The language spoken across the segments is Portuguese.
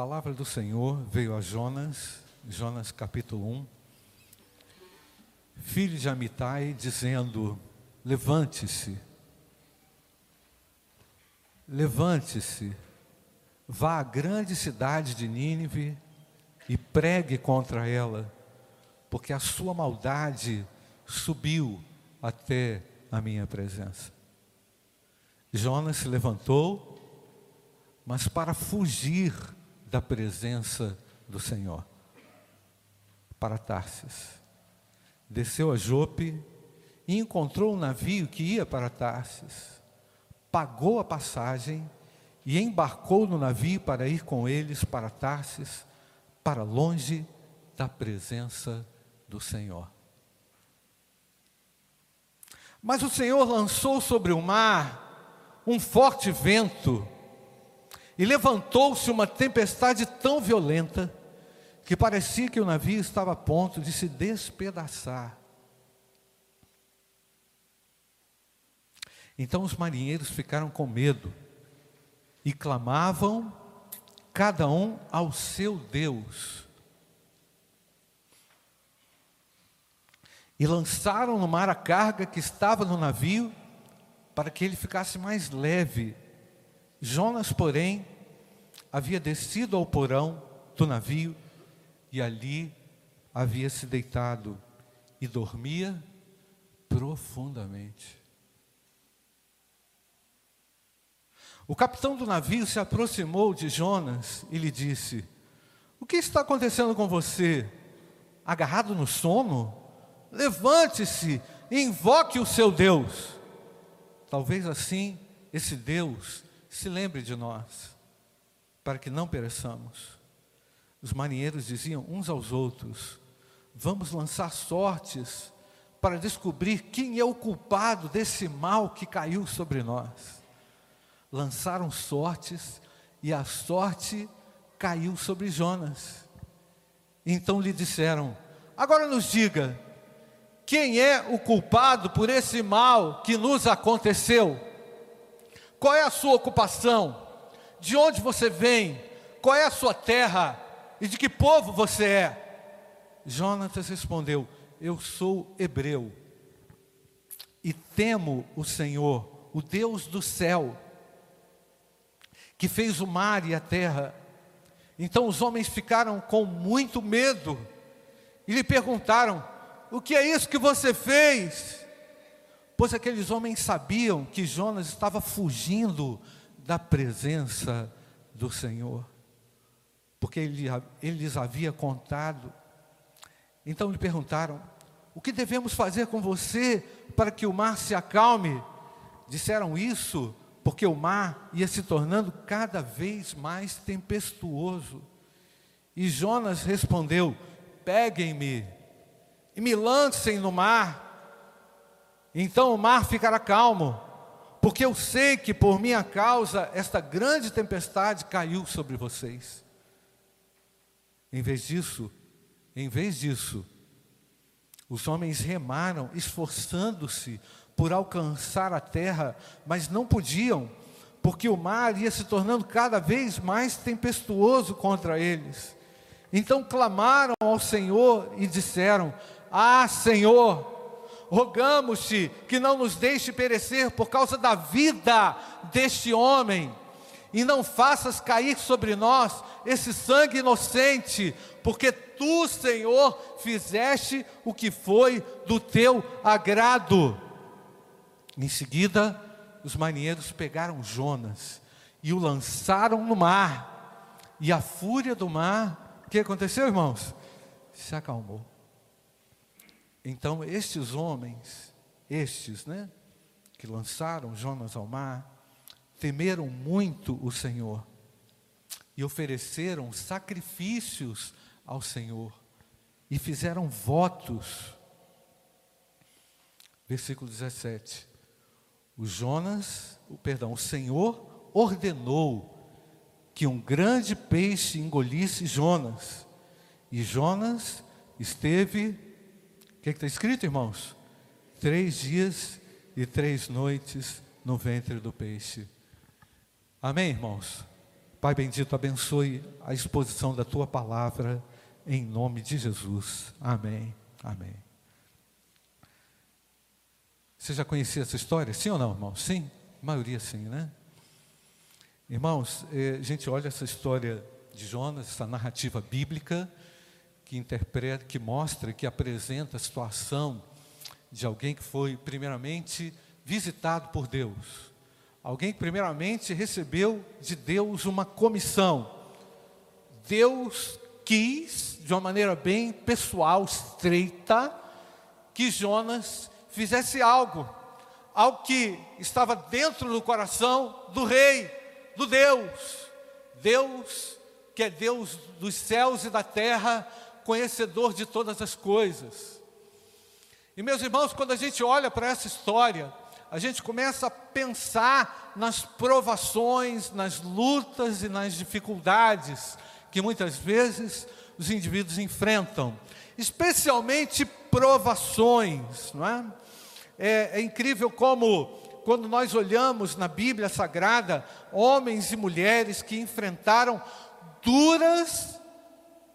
palavra do Senhor veio a Jonas, Jonas capítulo 1, filho de Amitai, dizendo: Levante-se, levante-se, vá à grande cidade de Nínive e pregue contra ela, porque a sua maldade subiu até a minha presença. Jonas se levantou, mas para fugir da presença do Senhor, para Tarsis. Desceu a Jope e encontrou um navio que ia para Tarsis. Pagou a passagem e embarcou no navio para ir com eles para Tarsis, para longe da presença do Senhor. Mas o Senhor lançou sobre o mar um forte vento, e levantou-se uma tempestade tão violenta, que parecia que o navio estava a ponto de se despedaçar. Então os marinheiros ficaram com medo e clamavam, cada um ao seu Deus. E lançaram no mar a carga que estava no navio, para que ele ficasse mais leve. Jonas, porém, havia descido ao porão do navio e ali havia se deitado e dormia profundamente. O capitão do navio se aproximou de Jonas e lhe disse: O que está acontecendo com você? Agarrado no sono? Levante-se e invoque o seu Deus. Talvez assim esse Deus se lembre de nós, para que não pereçamos. Os marinheiros diziam uns aos outros: Vamos lançar sortes para descobrir quem é o culpado desse mal que caiu sobre nós lançaram sortes e a sorte caiu sobre Jonas. Então lhe disseram: Agora nos diga, quem é o culpado por esse mal que nos aconteceu? Qual é a sua ocupação? De onde você vem? Qual é a sua terra? E de que povo você é? Jonatas respondeu: Eu sou hebreu e temo o Senhor, o Deus do céu que fez o mar e a terra. Então os homens ficaram com muito medo e lhe perguntaram: O que é isso que você fez? Pois aqueles homens sabiam que Jonas estava fugindo da presença do Senhor, porque ele, ele lhes havia contado. Então lhe perguntaram: O que devemos fazer com você para que o mar se acalme? Disseram isso porque o mar ia se tornando cada vez mais tempestuoso. E Jonas respondeu: Peguem-me e me lancem no mar, então o mar ficará calmo, porque eu sei que por minha causa esta grande tempestade caiu sobre vocês. Em vez disso, em vez disso, os homens remaram, esforçando-se por alcançar a terra, mas não podiam, porque o mar ia se tornando cada vez mais tempestuoso contra eles. Então clamaram ao Senhor e disseram: Ah, Senhor, rogamos-te que não nos deixe perecer por causa da vida deste homem, e não faças cair sobre nós esse sangue inocente, porque tu, Senhor, fizeste o que foi do teu agrado. Em seguida, os marinheiros pegaram Jonas e o lançaram no mar. E a fúria do mar, o que aconteceu, irmãos? Se acalmou. Então, estes homens, estes, né, que lançaram Jonas ao mar, temeram muito o Senhor e ofereceram sacrifícios ao Senhor e fizeram votos. Versículo 17 o Jonas, o perdão, o Senhor ordenou que um grande peixe engolisse Jonas. E Jonas esteve, o que é está escrito, irmãos? Três dias e três noites no ventre do peixe. Amém, irmãos? Pai bendito, abençoe a exposição da tua palavra em nome de Jesus. Amém. Amém. Você já conhecia essa história? Sim ou não, irmão? Sim? A maioria sim, né? Irmãos, eh, a gente olha essa história de Jonas, essa narrativa bíblica que interpreta, que mostra, que apresenta a situação de alguém que foi primeiramente visitado por Deus Alguém que primeiramente recebeu de Deus uma comissão. Deus quis, de uma maneira bem pessoal, estreita, que Jonas fizesse algo, algo que estava dentro do coração do rei, do Deus. Deus, que é Deus dos céus e da terra, conhecedor de todas as coisas. E meus irmãos, quando a gente olha para essa história, a gente começa a pensar nas provações, nas lutas e nas dificuldades que muitas vezes os indivíduos enfrentam, especialmente provações, não é? É, é incrível como, quando nós olhamos na Bíblia Sagrada, homens e mulheres que enfrentaram duras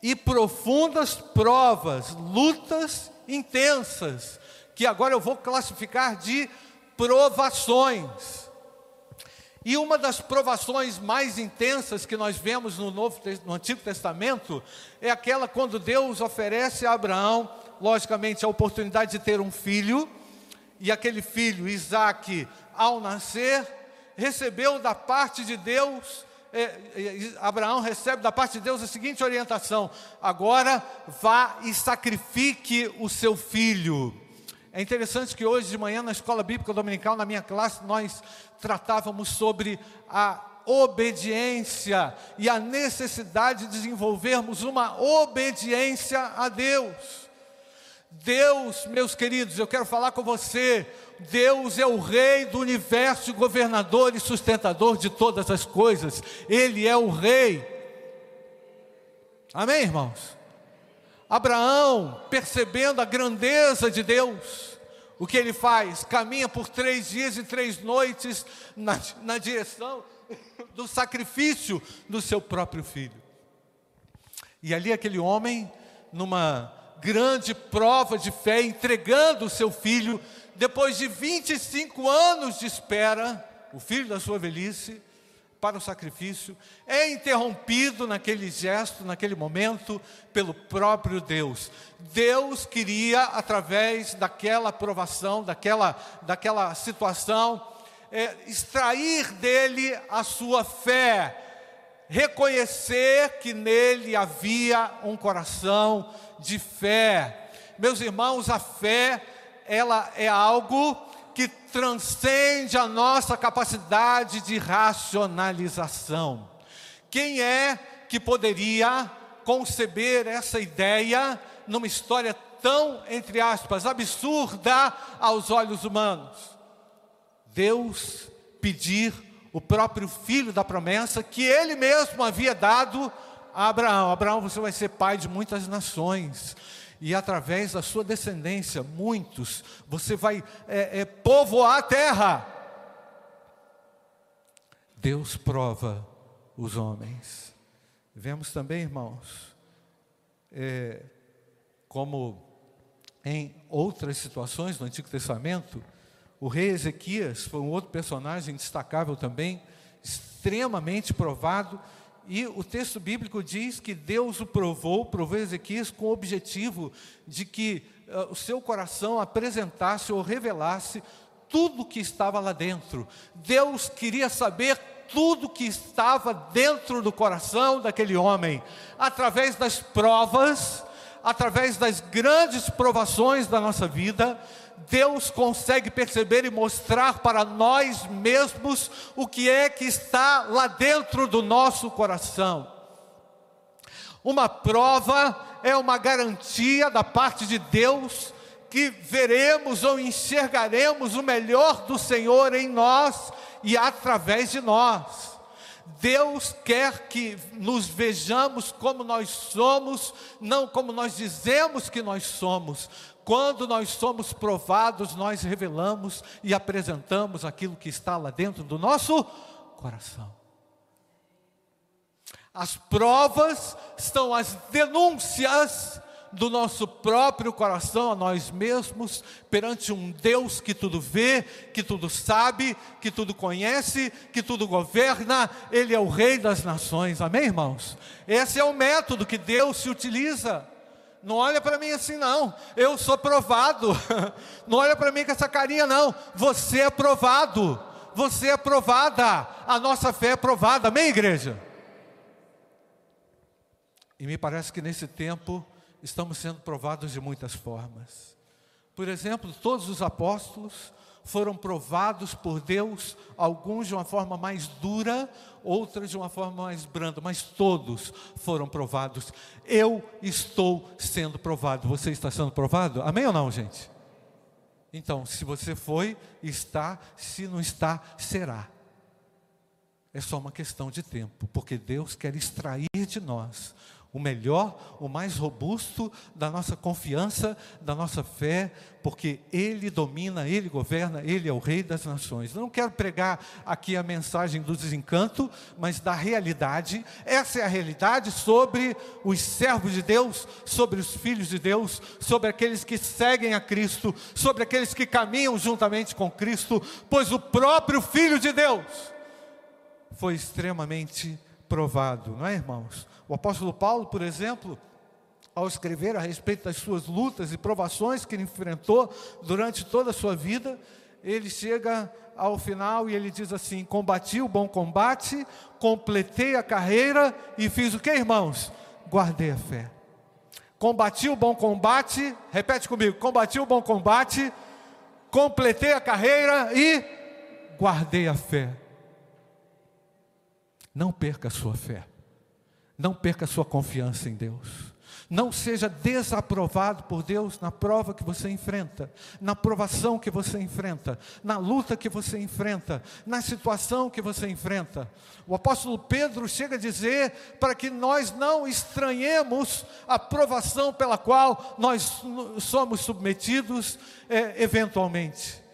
e profundas provas, lutas intensas, que agora eu vou classificar de provações. E uma das provações mais intensas que nós vemos no, Novo, no Antigo Testamento é aquela quando Deus oferece a Abraão, logicamente, a oportunidade de ter um filho, e aquele filho, Isaac, ao nascer, recebeu da parte de Deus, Abraão recebe da parte de Deus a seguinte orientação: agora vá e sacrifique o seu filho. É interessante que hoje de manhã na escola bíblica dominical, na minha classe, nós tratávamos sobre a obediência e a necessidade de desenvolvermos uma obediência a Deus. Deus, meus queridos, eu quero falar com você. Deus é o Rei do universo, governador e sustentador de todas as coisas. Ele é o Rei. Amém, irmãos? Abraão, percebendo a grandeza de Deus, o que ele faz? Caminha por três dias e três noites na, na direção do sacrifício do seu próprio filho. E ali aquele homem, numa grande prova de fé, entregando o seu filho, depois de 25 anos de espera, o filho da sua velhice, para o sacrifício, é interrompido naquele gesto, naquele momento, pelo próprio Deus. Deus queria, através daquela aprovação, daquela, daquela situação, é, extrair dele a sua fé, reconhecer que nele havia um coração de fé. Meus irmãos, a fé, ela é algo que transcende a nossa capacidade de racionalização. Quem é que poderia conceber essa ideia numa história tão, entre aspas, absurda aos olhos humanos? Deus pedir o próprio filho da promessa que ele mesmo havia dado a Abraão: Abraão, você vai ser pai de muitas nações e através da sua descendência, muitos, você vai é, é, povoar a terra. Deus prova os homens. Vemos também, irmãos, é, como em outras situações do Antigo Testamento, o rei Ezequias foi um outro personagem destacável também, extremamente provado e o texto bíblico diz que Deus o provou, provou Ezequias com o objetivo de que uh, o seu coração apresentasse ou revelasse tudo que estava lá dentro. Deus queria saber tudo que estava dentro do coração daquele homem, através das provas, através das grandes provações da nossa vida, Deus consegue perceber e mostrar para nós mesmos o que é que está lá dentro do nosso coração. Uma prova é uma garantia da parte de Deus que veremos ou enxergaremos o melhor do Senhor em nós e através de nós. Deus quer que nos vejamos como nós somos, não como nós dizemos que nós somos. Quando nós somos provados, nós revelamos e apresentamos aquilo que está lá dentro do nosso coração. As provas são as denúncias do nosso próprio coração a nós mesmos, perante um Deus que tudo vê, que tudo sabe, que tudo conhece, que tudo governa, Ele é o Rei das nações, amém, irmãos? Esse é o método que Deus se utiliza. Não olha para mim assim, não. Eu sou provado. Não olha para mim com essa carinha, não. Você é provado. Você é provada. A nossa fé é provada. Amém, igreja? E me parece que nesse tempo estamos sendo provados de muitas formas. Por exemplo, todos os apóstolos foram provados por Deus, alguns de uma forma mais dura, outros de uma forma mais branda, mas todos foram provados. Eu estou sendo provado. Você está sendo provado? Amém ou não, gente? Então, se você foi, está, se não está, será. É só uma questão de tempo, porque Deus quer extrair de nós o melhor, o mais robusto da nossa confiança, da nossa fé, porque Ele domina, Ele governa, Ele é o Rei das nações. Não quero pregar aqui a mensagem do desencanto, mas da realidade. Essa é a realidade sobre os servos de Deus, sobre os filhos de Deus, sobre aqueles que seguem a Cristo, sobre aqueles que caminham juntamente com Cristo, pois o próprio Filho de Deus foi extremamente provado, não é, irmãos? O apóstolo Paulo, por exemplo, ao escrever a respeito das suas lutas e provações que ele enfrentou durante toda a sua vida, ele chega ao final e ele diz assim: Combati o bom combate, completei a carreira e fiz o que, irmãos? Guardei a fé. Combati o bom combate, repete comigo: combati o bom combate, completei a carreira e guardei a fé. Não perca a sua fé. Não perca sua confiança em Deus. Não seja desaprovado por Deus na prova que você enfrenta, na provação que você enfrenta, na luta que você enfrenta, na situação que você enfrenta. O apóstolo Pedro chega a dizer para que nós não estranhemos a provação pela qual nós somos submetidos é, eventualmente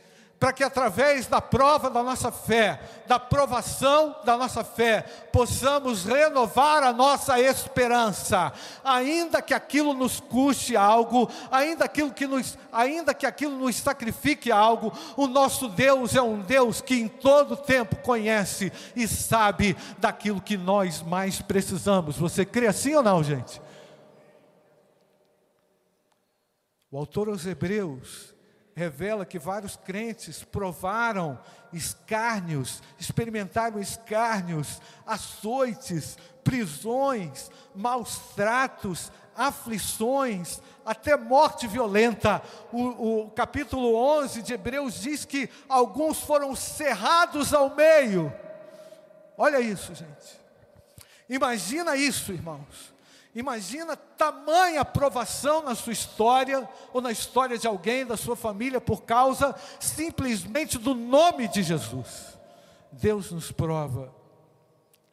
para que através da prova da nossa fé, da provação da nossa fé, possamos renovar a nossa esperança, ainda que aquilo nos custe algo, ainda, aquilo que nos, ainda que aquilo nos sacrifique algo, o nosso Deus é um Deus que em todo tempo conhece e sabe daquilo que nós mais precisamos. Você crê assim ou não, gente? O autor aos Hebreus revela que vários crentes provaram escárnios, experimentaram escárnios, açoites, prisões, maus tratos, aflições, até morte violenta. O, o, capítulo 11 de Hebreus diz que alguns foram cerrados ao meio. Olha isso, gente. Imagina isso, irmãos. Imagina tamanha aprovação na sua história, ou na história de alguém da sua família, por causa simplesmente do nome de Jesus. Deus nos prova.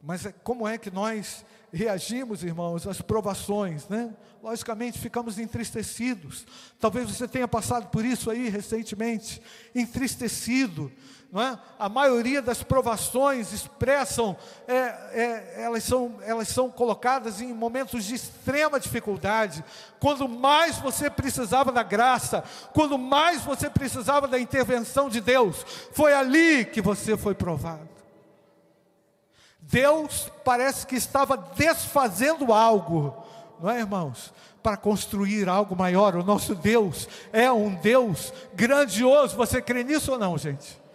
Mas é, como é que nós reagimos, irmãos, às provações, né? Logicamente ficamos entristecidos. Talvez você tenha passado por isso aí recentemente, entristecido não é? A maioria das provações expressam, é, é, elas, são, elas são colocadas em momentos de extrema dificuldade, quando mais você precisava da graça, quando mais você precisava da intervenção de Deus, foi ali que você foi provado. Deus parece que estava desfazendo algo, não é, irmãos? Para construir algo maior. O nosso Deus é um Deus grandioso. Você crê nisso ou não, gente?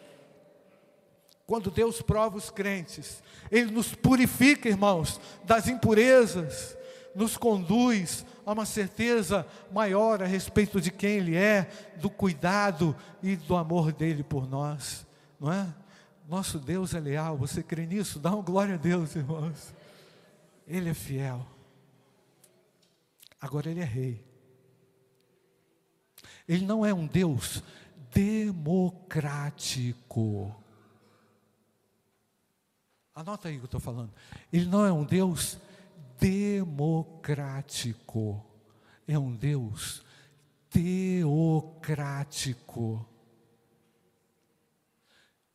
Quando Deus prova os crentes, Ele nos purifica, irmãos, das impurezas, nos conduz a uma certeza maior a respeito de quem Ele é, do cuidado e do amor dele por nós, não é? Nosso Deus é leal, você crê nisso? Dá uma glória a Deus, irmãos. Ele é fiel. Agora Ele é Rei. Ele não é um Deus democrático. Anota aí o que eu estou falando. Ele não é um Deus democrático, é um Deus teocrático.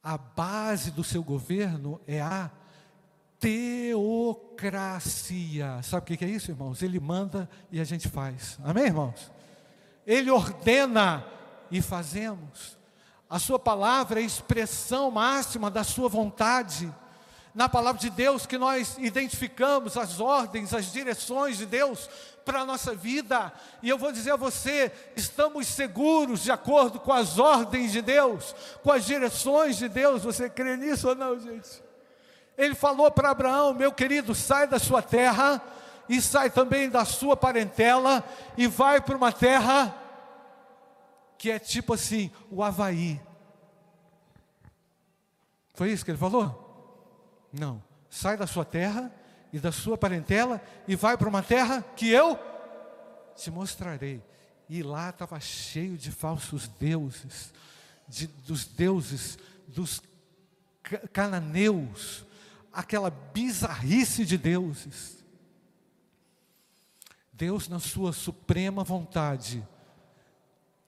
A base do seu governo é a teocracia. Sabe o que é isso, irmãos? Ele manda e a gente faz. Amém, irmãos? Ele ordena e fazemos. A Sua palavra é a expressão máxima da Sua vontade. Na palavra de Deus que nós identificamos as ordens, as direções de Deus para a nossa vida. E eu vou dizer a você: estamos seguros de acordo com as ordens de Deus, com as direções de Deus. Você crê nisso ou não, gente? Ele falou para Abraão: meu querido, sai da sua terra e sai também da sua parentela e vai para uma terra que é tipo assim, o Havaí. Foi isso que ele falou? Não. Sai da sua terra e da sua parentela e vai para uma terra que eu te mostrarei. E lá estava cheio de falsos deuses, de, dos deuses dos cananeus, aquela bizarrice de deuses. Deus, na sua suprema vontade,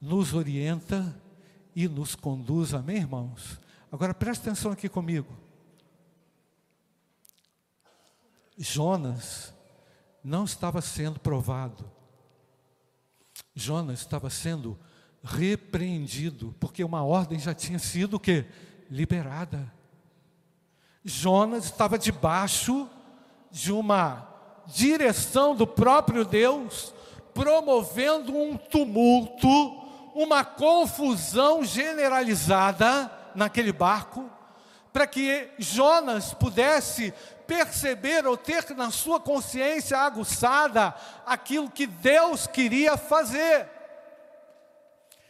nos orienta e nos conduz, amém, irmãos? Agora preste atenção aqui comigo. Jonas não estava sendo provado. Jonas estava sendo repreendido, porque uma ordem já tinha sido o quê? Liberada. Jonas estava debaixo de uma direção do próprio Deus, promovendo um tumulto, uma confusão generalizada naquele barco, para que Jonas pudesse perceber ou ter na sua consciência aguçada aquilo que Deus queria fazer.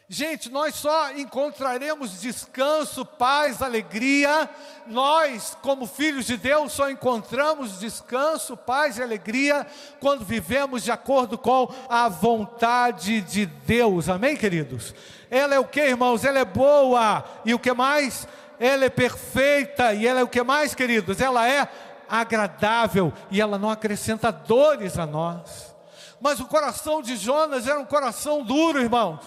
Gente, nós só encontraremos descanso, paz, alegria. Nós, como filhos de Deus, só encontramos descanso, paz e alegria quando vivemos de acordo com a vontade de Deus. Amém, queridos? Ela é o que, irmãos? Ela é boa. E o que mais? Ela é perfeita. E ela é o que mais, queridos? Ela é agradável e ela não acrescenta dores a nós. Mas o coração de Jonas era um coração duro, irmãos.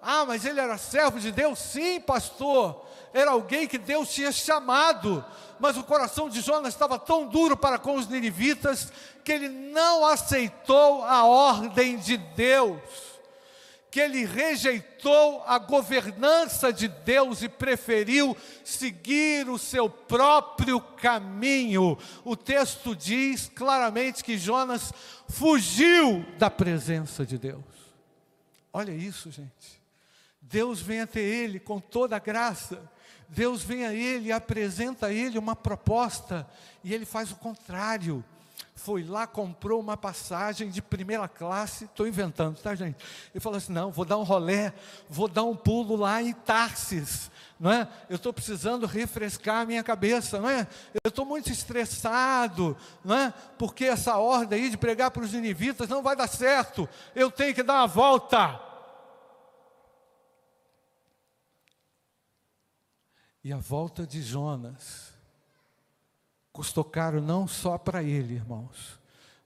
Ah, mas ele era servo de Deus? Sim, pastor. Era alguém que Deus tinha chamado. Mas o coração de Jonas estava tão duro para com os ninivitas que ele não aceitou a ordem de Deus. Que ele rejeitou a governança de Deus e preferiu seguir o seu próprio caminho. O texto diz claramente que Jonas fugiu da presença de Deus. Olha isso, gente. Deus vem até ele com toda a graça. Deus vem a ele e apresenta a ele uma proposta, e ele faz o contrário. Foi lá, comprou uma passagem de primeira classe, estou inventando, tá, gente? Ele falou assim: não, vou dar um rolé, vou dar um pulo lá em Tarsis, não é? Eu estou precisando refrescar a minha cabeça, não é? Eu estou muito estressado, não é? Porque essa ordem aí de pregar para os ninivitas não vai dar certo, eu tenho que dar uma volta. E a volta de Jonas custou caro não só para ele, irmãos,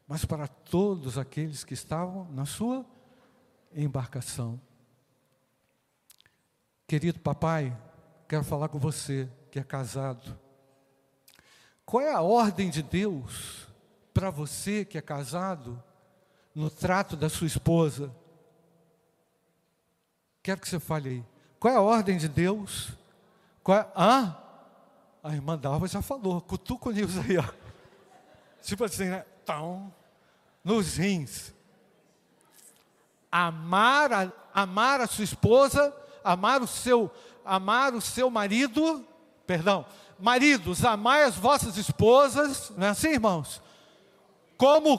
mas para todos aqueles que estavam na sua embarcação. Querido papai, quero falar com você que é casado. Qual é a ordem de Deus para você que é casado no trato da sua esposa? Quero que você fale aí. Qual é a ordem de Deus qual é? Hã? A irmã Dalva já falou, cutuca o Nilson aí, ó. Tipo assim, né? Tão, nos rins. Amar a, amar a sua esposa, amar o seu, amar o seu marido, perdão, maridos, amai as vossas esposas, não é assim, irmãos? Como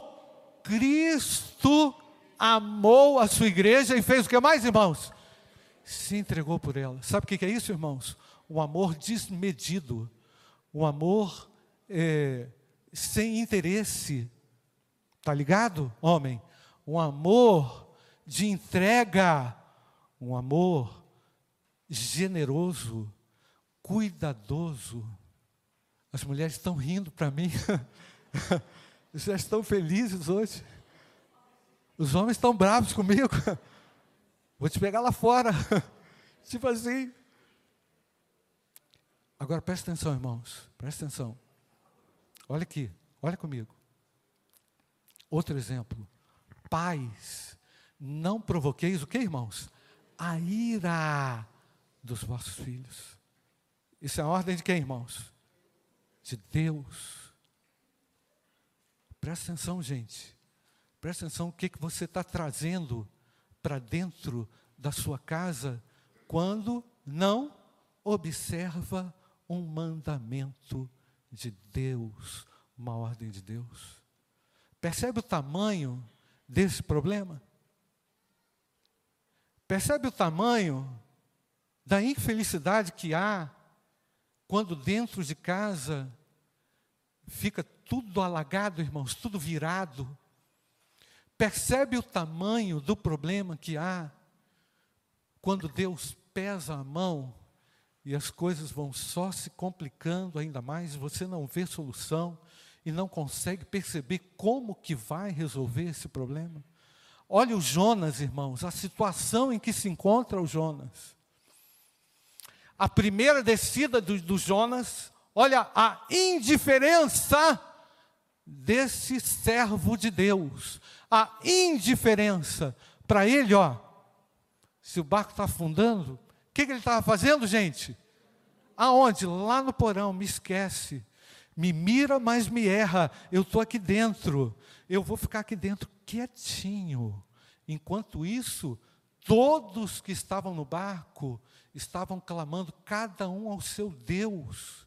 Cristo amou a sua igreja e fez o que mais, irmãos? Se entregou por ela. Sabe o que é isso, irmãos? um amor desmedido, um amor é, sem interesse. Tá ligado, homem? Um amor de entrega, um amor generoso, cuidadoso. As mulheres estão rindo para mim. Já estão felizes hoje. Os homens estão bravos comigo. Vou te pegar lá fora. tipo assim. Agora presta atenção, irmãos, presta atenção. Olha aqui, olha comigo. Outro exemplo. Pais, não provoqueis o que, irmãos? A ira dos vossos filhos. Isso é a ordem de quem, irmãos? De Deus. Presta atenção, gente. Presta atenção o que, que você está trazendo para dentro da sua casa quando não observa um mandamento de Deus, uma ordem de Deus. Percebe o tamanho desse problema? Percebe o tamanho da infelicidade que há quando dentro de casa fica tudo alagado, irmãos, tudo virado? Percebe o tamanho do problema que há quando Deus pesa a mão e as coisas vão só se complicando ainda mais, você não vê solução e não consegue perceber como que vai resolver esse problema? Olha o Jonas, irmãos, a situação em que se encontra o Jonas. A primeira descida do, do Jonas, olha a indiferença desse servo de Deus a indiferença. Para ele, ó, se o barco está afundando, que, que ele estava fazendo, gente? Aonde? Lá no porão, me esquece. Me mira, mas me erra. Eu estou aqui dentro. Eu vou ficar aqui dentro quietinho. Enquanto isso, todos que estavam no barco estavam clamando, cada um ao seu Deus,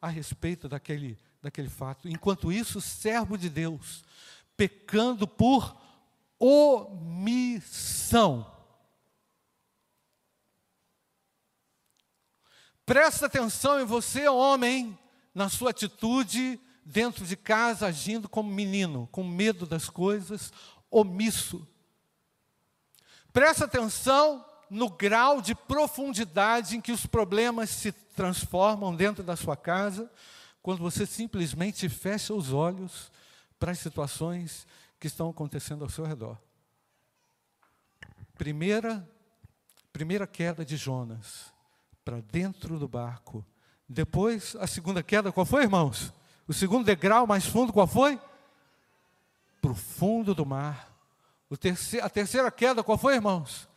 a respeito daquele, daquele fato. Enquanto isso, o servo de Deus pecando por omissão. Presta atenção em você, homem, na sua atitude dentro de casa, agindo como menino, com medo das coisas, omisso. Presta atenção no grau de profundidade em que os problemas se transformam dentro da sua casa, quando você simplesmente fecha os olhos para as situações que estão acontecendo ao seu redor. Primeira, primeira queda de Jonas para dentro do barco. Depois, a segunda queda, qual foi, irmãos? O segundo degrau mais fundo, qual foi? Para o fundo do mar. Terceiro, a terceira queda, qual foi, irmãos?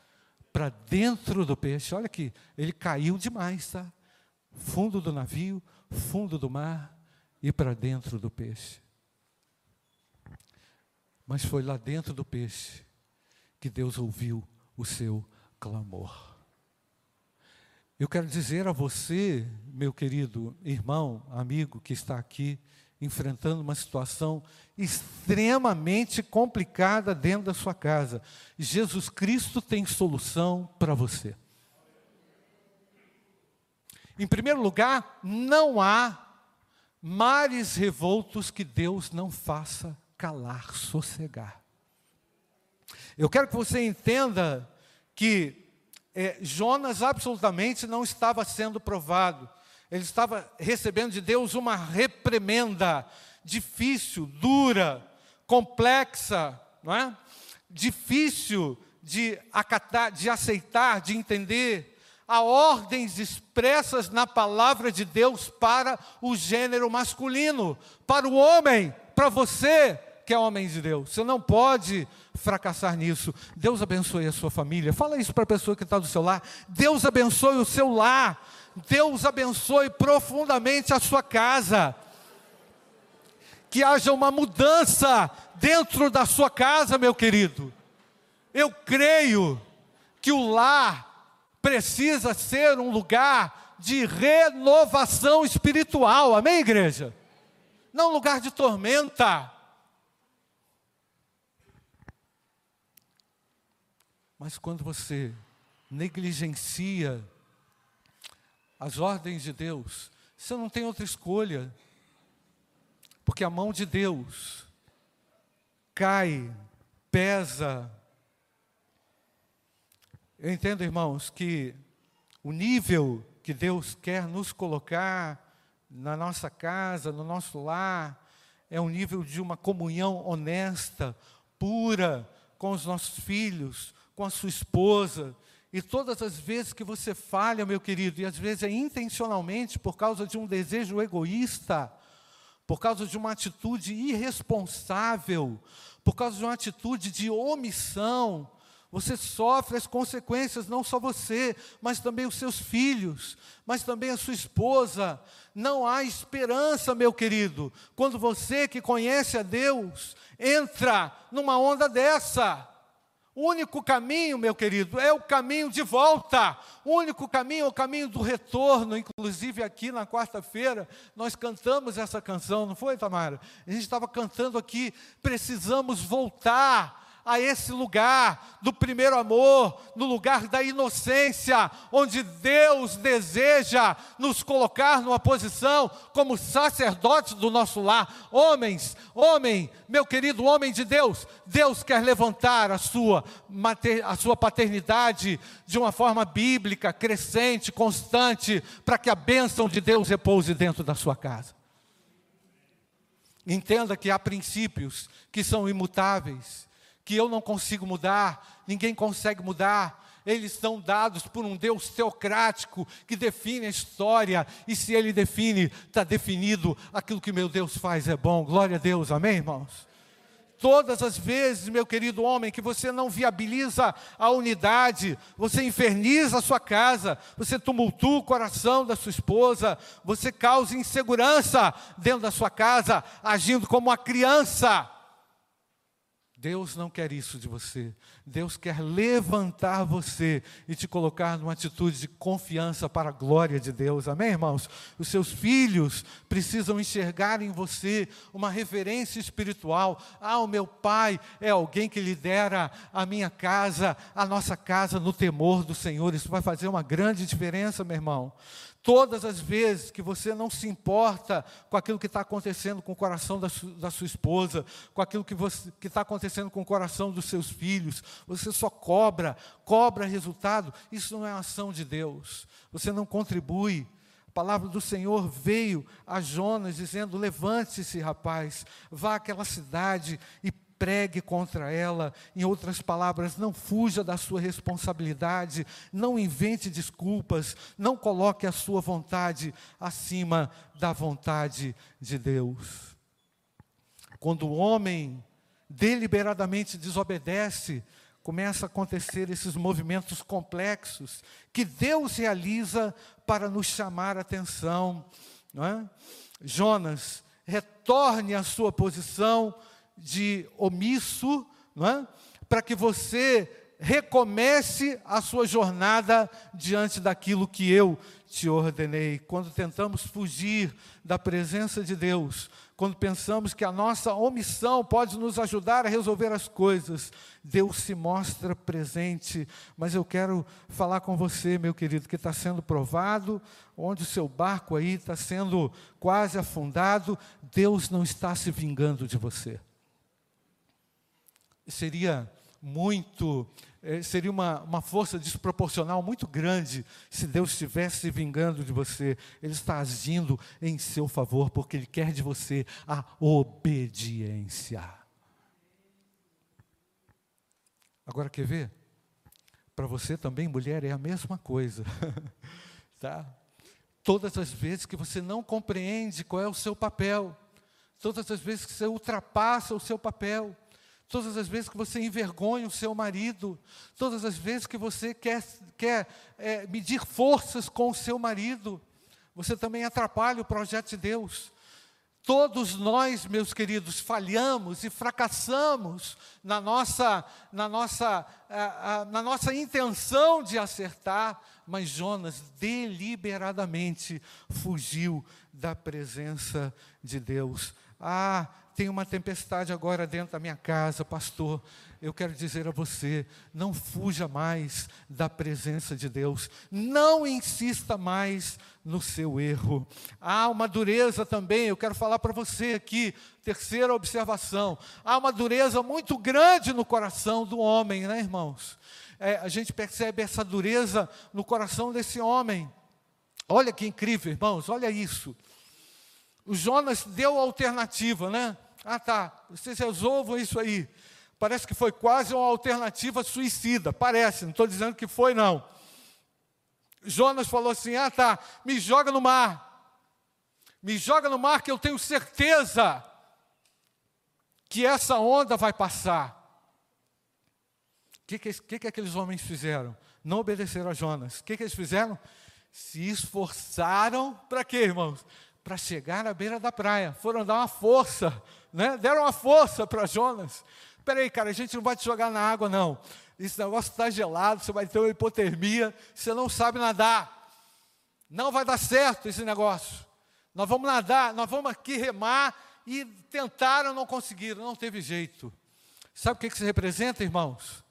Para dentro do peixe. Olha aqui, ele caiu demais, tá? Fundo do navio, fundo do mar e para dentro do peixe. Mas foi lá dentro do peixe que Deus ouviu o seu clamor. Eu quero dizer a você, meu querido irmão, amigo que está aqui, enfrentando uma situação extremamente complicada dentro da sua casa, Jesus Cristo tem solução para você. Em primeiro lugar, não há mares revoltos que Deus não faça calar, sossegar. Eu quero que você entenda que é, Jonas absolutamente não estava sendo provado, ele estava recebendo de Deus uma reprimenda difícil, dura, complexa, não é? Difícil de acatar, de aceitar, de entender. Há ordens expressas na palavra de Deus para o gênero masculino, para o homem, para você, que é homem de Deus. Você não pode fracassar nisso. Deus abençoe a sua família. Fala isso para a pessoa que está do seu lar. Deus abençoe o seu lar. Deus abençoe profundamente a sua casa. Que haja uma mudança dentro da sua casa, meu querido. Eu creio que o lar precisa ser um lugar de renovação espiritual. Amém, igreja? Não um lugar de tormenta. Mas quando você negligencia as ordens de Deus, você não tem outra escolha. Porque a mão de Deus cai, pesa. Eu entendo, irmãos, que o nível que Deus quer nos colocar na nossa casa, no nosso lar, é um nível de uma comunhão honesta, pura com os nossos filhos, com a sua esposa. E todas as vezes que você falha, meu querido, e às vezes é intencionalmente por causa de um desejo egoísta, por causa de uma atitude irresponsável, por causa de uma atitude de omissão, você sofre as consequências, não só você, mas também os seus filhos, mas também a sua esposa. Não há esperança, meu querido, quando você que conhece a Deus entra numa onda dessa. O único caminho, meu querido, é o caminho de volta. O único caminho é o caminho do retorno. Inclusive, aqui na quarta-feira, nós cantamos essa canção, não foi, Tamara? A gente estava cantando aqui, precisamos voltar a esse lugar do primeiro amor, no lugar da inocência, onde Deus deseja nos colocar numa posição como sacerdotes do nosso lar. Homens, homem, meu querido homem de Deus, Deus quer levantar a sua, a sua paternidade de uma forma bíblica, crescente, constante, para que a bênção de Deus repouse dentro da sua casa. Entenda que há princípios que são imutáveis que eu não consigo mudar, ninguém consegue mudar. Eles são dados por um Deus teocrático que define a história, e se Ele define, está definido, aquilo que meu Deus faz é bom. Glória a Deus, amém, irmãos? Todas as vezes, meu querido homem, que você não viabiliza a unidade, você inferniza a sua casa, você tumultua o coração da sua esposa, você causa insegurança dentro da sua casa, agindo como uma criança Deus não quer isso de você. Deus quer levantar você e te colocar numa atitude de confiança para a glória de Deus. Amém, irmãos? Os seus filhos precisam enxergar em você uma referência espiritual. Ah, o meu pai é alguém que lidera a minha casa, a nossa casa no temor do Senhor. Isso vai fazer uma grande diferença, meu irmão. Todas as vezes que você não se importa com aquilo que está acontecendo com o coração da, su, da sua esposa, com aquilo que está acontecendo com o coração dos seus filhos, você só cobra, cobra resultado, isso não é ação de Deus. Você não contribui. A palavra do Senhor veio a Jonas dizendo: Levante-se, rapaz, vá àquela cidade e pregue contra ela. Em outras palavras, não fuja da sua responsabilidade, não invente desculpas, não coloque a sua vontade acima da vontade de Deus. Quando o homem deliberadamente desobedece, começa a acontecer esses movimentos complexos que Deus realiza para nos chamar a atenção. É? Jonas, retorne à sua posição de omisso, é? para que você recomece a sua jornada diante daquilo que eu te ordenei. Quando tentamos fugir da presença de Deus, quando pensamos que a nossa omissão pode nos ajudar a resolver as coisas, Deus se mostra presente. Mas eu quero falar com você, meu querido, que está sendo provado, onde o seu barco aí está sendo quase afundado, Deus não está se vingando de você seria muito, eh, seria uma, uma força desproporcional muito grande se Deus estivesse se vingando de você. Ele está agindo em seu favor, porque Ele quer de você a obediência. Agora, quer ver? Para você também, mulher, é a mesma coisa. tá? Todas as vezes que você não compreende qual é o seu papel, todas as vezes que você ultrapassa o seu papel, todas as vezes que você envergonha o seu marido, todas as vezes que você quer, quer é, medir forças com o seu marido, você também atrapalha o projeto de Deus. Todos nós, meus queridos, falhamos e fracassamos na nossa, na nossa, na nossa intenção de acertar, mas Jonas deliberadamente fugiu da presença de Deus. Ah, tem uma tempestade agora dentro da minha casa, pastor. Eu quero dizer a você: não fuja mais da presença de Deus, não insista mais no seu erro. Há uma dureza também, eu quero falar para você aqui, terceira observação: há uma dureza muito grande no coração do homem, né, irmãos? É, a gente percebe essa dureza no coração desse homem. Olha que incrível, irmãos, olha isso. O Jonas deu a alternativa, né? Ah, tá, vocês resolvam isso aí. Parece que foi quase uma alternativa suicida. Parece, não estou dizendo que foi, não. Jonas falou assim: ah, tá, me joga no mar. Me joga no mar que eu tenho certeza que essa onda vai passar. O que, que, que, que aqueles homens fizeram? Não obedeceram a Jonas. O que, que eles fizeram? Se esforçaram para quê, irmãos? Para chegar à beira da praia. Foram dar uma força, né? Deram uma força para Jonas. Peraí, cara, a gente não vai te jogar na água, não. Esse negócio está gelado, você vai ter uma hipotermia, você não sabe nadar. Não vai dar certo esse negócio. Nós vamos nadar, nós vamos aqui remar e tentaram, não conseguiram, não teve jeito. Sabe o que isso representa, irmãos?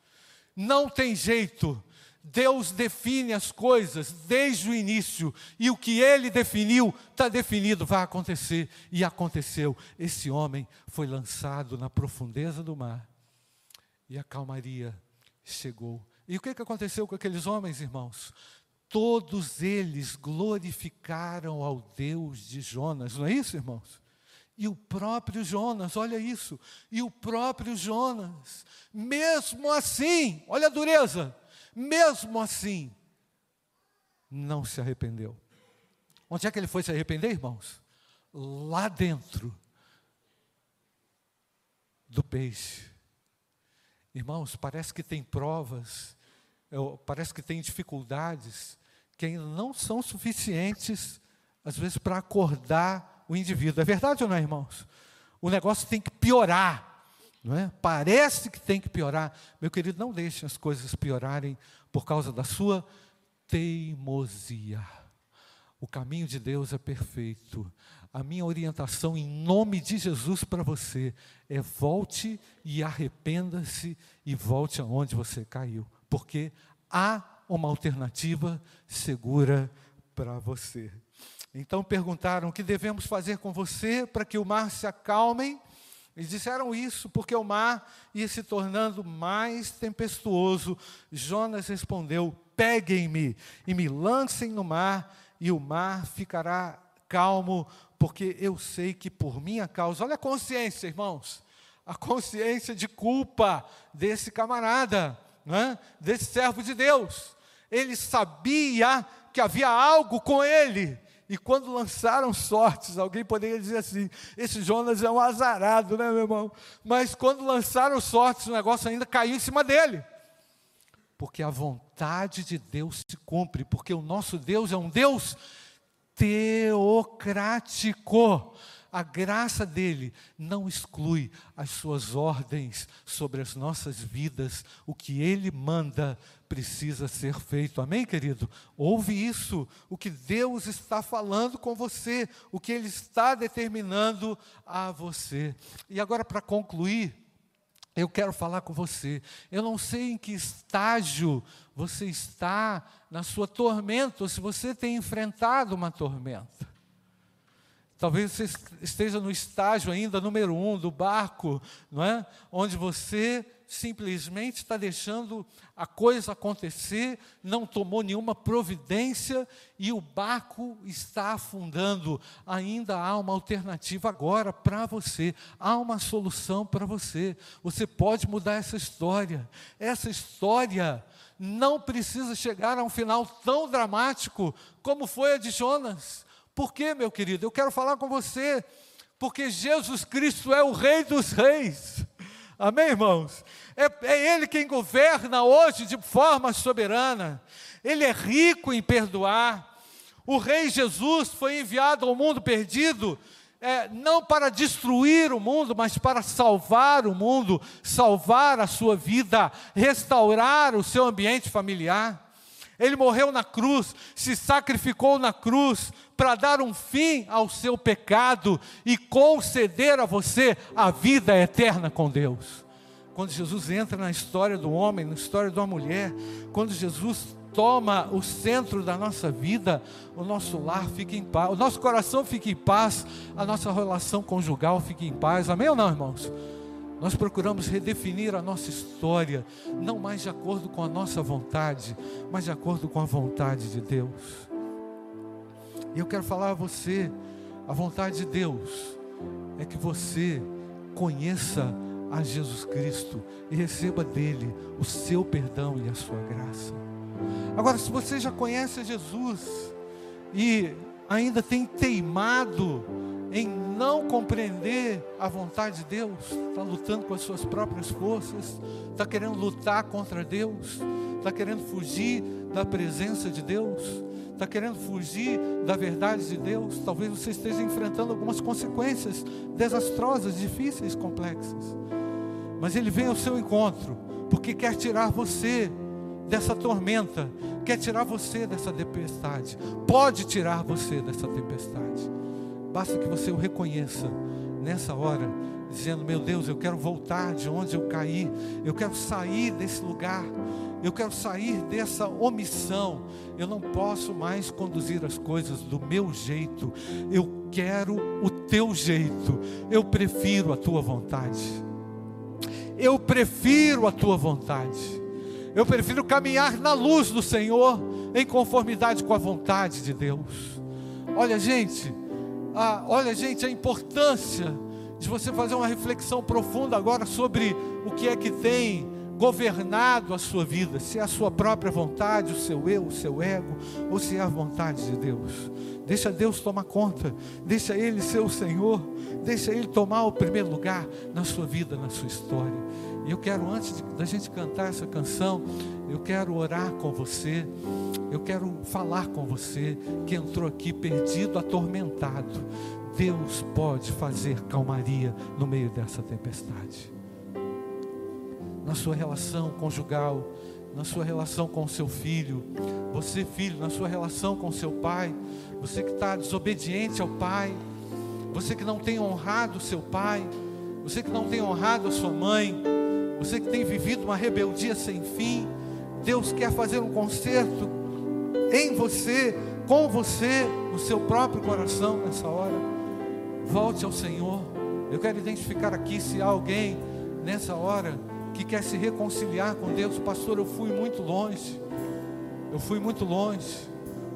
Não tem jeito. Deus define as coisas desde o início, e o que ele definiu está definido, vai acontecer, e aconteceu. Esse homem foi lançado na profundeza do mar, e a calmaria chegou. E o que, que aconteceu com aqueles homens, irmãos? Todos eles glorificaram ao Deus de Jonas, não é isso, irmãos? E o próprio Jonas, olha isso, e o próprio Jonas, mesmo assim, olha a dureza, mesmo assim, não se arrependeu. Onde é que ele foi se arrepender, irmãos? Lá dentro do peixe. Irmãos, parece que tem provas, parece que tem dificuldades que ainda não são suficientes, às vezes, para acordar o indivíduo. É verdade ou não, irmãos? O negócio tem que piorar, não é? Parece que tem que piorar. Meu querido, não deixe as coisas piorarem por causa da sua teimosia. O caminho de Deus é perfeito. A minha orientação em nome de Jesus para você é volte e arrependa-se e volte aonde você caiu, porque há uma alternativa segura para você. Então perguntaram: o que devemos fazer com você para que o mar se acalme? Eles disseram isso porque o mar ia se tornando mais tempestuoso. Jonas respondeu: Peguem-me e me lancem no mar, e o mar ficará calmo, porque eu sei que por minha causa, olha a consciência, irmãos, a consciência de culpa desse camarada, né? desse servo de Deus. Ele sabia que havia algo com ele, e quando lançaram sortes, alguém poderia dizer assim: esse Jonas é um azarado, né, meu irmão? Mas quando lançaram sortes, o negócio ainda caiu em cima dele. Porque a vontade de Deus se cumpre, porque o nosso Deus é um Deus teocrático. A graça dele não exclui as suas ordens sobre as nossas vidas. O que ele manda precisa ser feito. Amém, querido? Ouve isso. O que Deus está falando com você, o que ele está determinando a você. E agora, para concluir, eu quero falar com você. Eu não sei em que estágio você está na sua tormenta, ou se você tem enfrentado uma tormenta. Talvez você esteja no estágio ainda número um do barco, não é? Onde você simplesmente está deixando a coisa acontecer, não tomou nenhuma providência e o barco está afundando. Ainda há uma alternativa agora para você, há uma solução para você. Você pode mudar essa história. Essa história não precisa chegar a um final tão dramático como foi a de Jonas. Por quê, meu querido? Eu quero falar com você, porque Jesus Cristo é o Rei dos Reis. Amém, irmãos? É, é, Ele quem governa hoje de forma soberana. Ele é rico em perdoar. O Rei Jesus foi enviado ao mundo perdido, é, não para destruir o mundo, mas para salvar o mundo, salvar a sua vida, restaurar o seu ambiente familiar. Ele morreu na cruz, se sacrificou na cruz para dar um fim ao seu pecado e conceder a você a vida eterna com Deus. Quando Jesus entra na história do homem, na história de uma mulher, quando Jesus toma o centro da nossa vida, o nosso lar fica em paz, o nosso coração fica em paz, a nossa relação conjugal fica em paz. Amém ou não, irmãos? Nós procuramos redefinir a nossa história, não mais de acordo com a nossa vontade, mas de acordo com a vontade de Deus. E eu quero falar a você, a vontade de Deus é que você conheça a Jesus Cristo e receba dele o seu perdão e a sua graça. Agora, se você já conhece Jesus e ainda tem teimado em não compreender a vontade de Deus, está lutando com as suas próprias forças, está querendo lutar contra Deus, está querendo fugir da presença de Deus, está querendo fugir da verdade de Deus, talvez você esteja enfrentando algumas consequências desastrosas, difíceis, complexas. Mas Ele vem ao seu encontro, porque quer tirar você dessa tormenta, quer tirar você dessa tempestade, pode tirar você dessa tempestade. Basta que você o reconheça nessa hora, dizendo: Meu Deus, eu quero voltar de onde eu caí, eu quero sair desse lugar, eu quero sair dessa omissão. Eu não posso mais conduzir as coisas do meu jeito, eu quero o teu jeito, eu prefiro a tua vontade. Eu prefiro a tua vontade. Eu prefiro caminhar na luz do Senhor, em conformidade com a vontade de Deus. Olha, gente, ah, olha, gente, a importância de você fazer uma reflexão profunda agora sobre o que é que tem governado a sua vida, se é a sua própria vontade, o seu eu, o seu ego, ou se é a vontade de Deus. Deixa Deus tomar conta, deixa Ele ser o Senhor, deixa Ele tomar o primeiro lugar na sua vida, na sua história. Eu quero, antes da gente cantar essa canção, eu quero orar com você, eu quero falar com você que entrou aqui perdido, atormentado. Deus pode fazer calmaria no meio dessa tempestade na sua relação conjugal, na sua relação com seu filho, você, filho, na sua relação com seu pai, você que está desobediente ao pai, você que não tem honrado seu pai, você que não tem honrado a sua mãe, você que tem vivido uma rebeldia sem fim, Deus quer fazer um conserto em você, com você, no seu próprio coração nessa hora. Volte ao Senhor. Eu quero identificar aqui se há alguém nessa hora que quer se reconciliar com Deus, pastor, eu fui muito longe. Eu fui muito longe.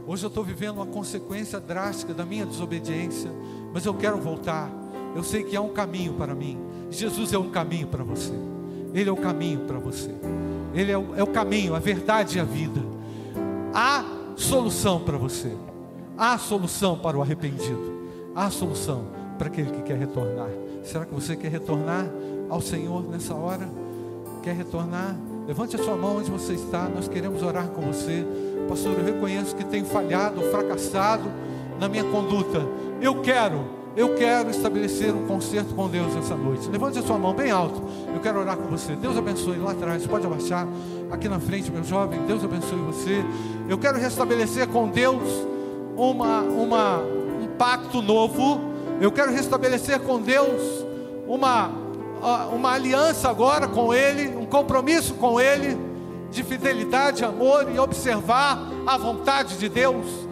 Hoje eu estou vivendo uma consequência drástica da minha desobediência, mas eu quero voltar. Eu sei que há um caminho para mim. Jesus é um caminho para você. Ele é o caminho para você. Ele é o, é o caminho, a verdade e a vida. Há solução para você. Há solução para o arrependido. Há solução para aquele que quer retornar. Será que você quer retornar ao Senhor nessa hora? quer retornar, levante a sua mão onde você está. Nós queremos orar com você. Pastor, eu reconheço que tenho falhado, fracassado na minha conduta. Eu quero, eu quero estabelecer um concerto com Deus essa noite. Levante a sua mão bem alto. Eu quero orar com você. Deus abençoe lá atrás. Pode abaixar aqui na frente, meu jovem. Deus abençoe você. Eu quero restabelecer com Deus uma, uma, um pacto novo. Eu quero restabelecer com Deus uma uma aliança agora com Ele, um compromisso com Ele, de fidelidade, amor e observar a vontade de Deus.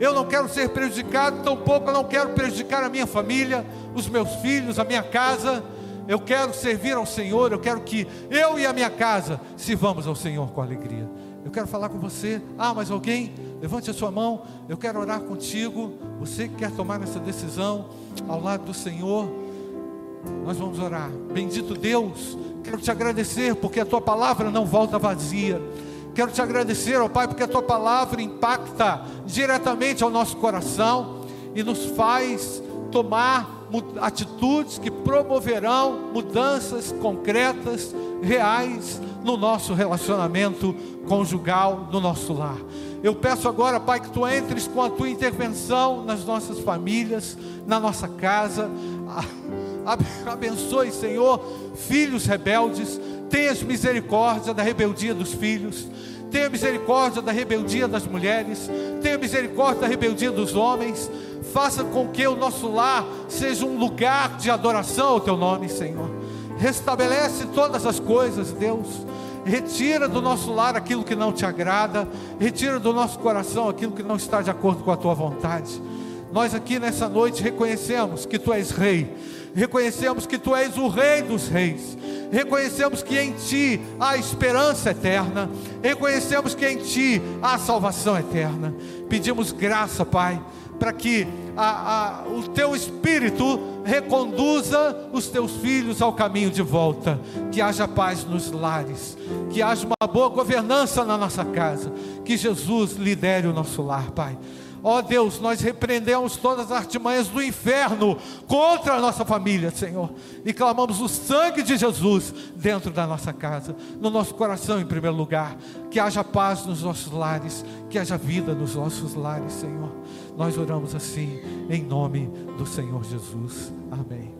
Eu não quero ser prejudicado, tampouco eu não quero prejudicar a minha família, os meus filhos, a minha casa. Eu quero servir ao Senhor, eu quero que eu e a minha casa sirvamos ao Senhor com alegria. Eu quero falar com você. Ah, mas alguém, levante a sua mão. Eu quero orar contigo. Você que quer tomar essa decisão ao lado do Senhor. Nós vamos orar. Bendito Deus, quero te agradecer porque a tua palavra não volta vazia. Quero te agradecer, ó Pai, porque a tua palavra impacta diretamente ao nosso coração e nos faz tomar atitudes que promoverão mudanças concretas, reais no nosso relacionamento conjugal, no nosso lar. Eu peço agora, Pai, que tu entres com a tua intervenção nas nossas famílias, na nossa casa. Abençoe, Senhor, filhos rebeldes. Tenha misericórdia da rebeldia dos filhos. Tenha misericórdia da rebeldia das mulheres. Tenha misericórdia da rebeldia dos homens. Faça com que o nosso lar seja um lugar de adoração ao Teu nome, Senhor. Restabelece todas as coisas, Deus. Retira do nosso lar aquilo que não te agrada. Retira do nosso coração aquilo que não está de acordo com a Tua vontade. Nós aqui nessa noite reconhecemos que Tu és Rei reconhecemos que Tu és o Rei dos Reis, reconhecemos que em Ti há esperança eterna, reconhecemos que em Ti há salvação eterna. Pedimos graça, Pai, para que a, a, o Teu Espírito reconduza os Teus filhos ao caminho de volta, que haja paz nos lares, que haja uma boa governança na nossa casa, que Jesus lidere o nosso lar, Pai. Ó oh Deus, nós repreendemos todas as artimanhas do inferno contra a nossa família, Senhor, e clamamos o sangue de Jesus dentro da nossa casa, no nosso coração em primeiro lugar. Que haja paz nos nossos lares, que haja vida nos nossos lares, Senhor. Nós oramos assim, em nome do Senhor Jesus. Amém.